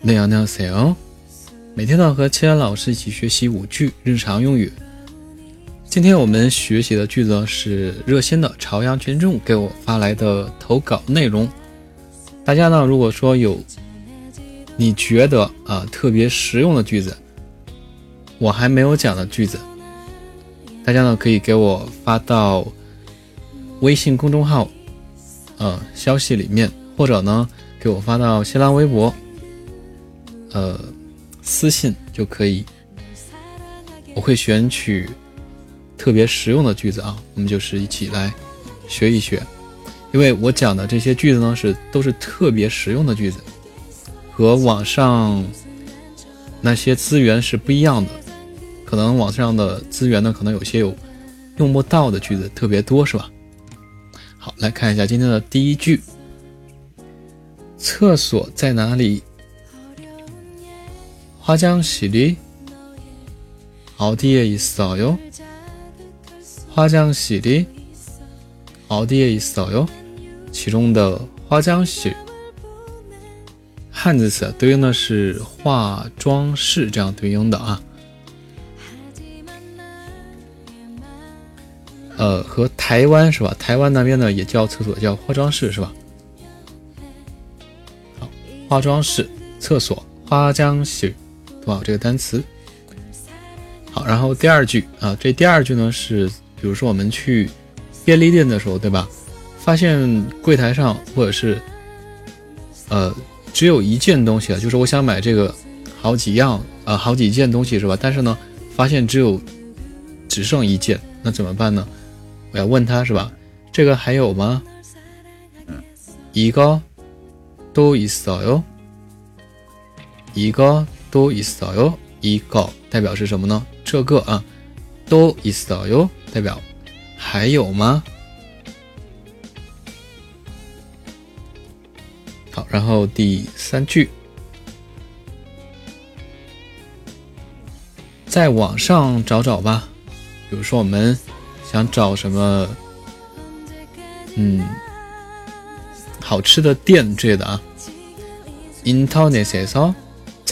那样那样谁哦？每天呢和千安老师一起学习五句日常用语。今天我们学习的句子是热心的朝阳群众给我发来的投稿内容。大家呢如果说有你觉得啊特别实用的句子，我还没有讲的句子，大家呢可以给我发到微信公众号呃消息里面，或者呢给我发到新浪微博。呃，私信就可以，我会选取特别实用的句子啊，我们就是一起来学一学。因为我讲的这些句子呢，是都是特别实用的句子，和网上那些资源是不一样的。可能网上的资源呢，可能有些有用不到的句子特别多，是吧？好，来看一下今天的第一句：厕所在哪里？ 화장실이어디에있어 요？ 화장실이어디에있어 요？ 其中的화장 실， 汉字词对应的是化妆室，这样对应的啊。呃，和台湾是吧？台湾那边呢也叫厕所叫化妆室是吧？好，化妆室、厕所、화장 실。 读好这个单词。好，然后第二句啊，这第二句呢是，比如说我们去便利店的时候，对吧？发现柜台上或者是呃只有一件东西啊，就是我想买这个好几样啊，好几件东西是吧？但是呢，发现只有只剩一件，那怎么办呢？我要问他是吧？这个还有吗？一个都있어 요， 一个。 都있어 요， 一个代表是什么呢？这个啊，都있어 요， 代表还有吗？好，然后第三句，在网上找找吧。比如说我们想找什么，嗯，好吃的店之类的啊。인터넷에서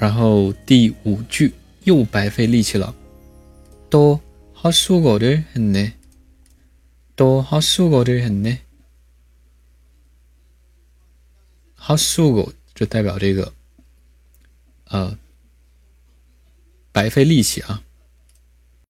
然后第五句又白费力气了，多好수고를했 네， 多好수고를했 네， 好수고就代表这个呃白费力气啊。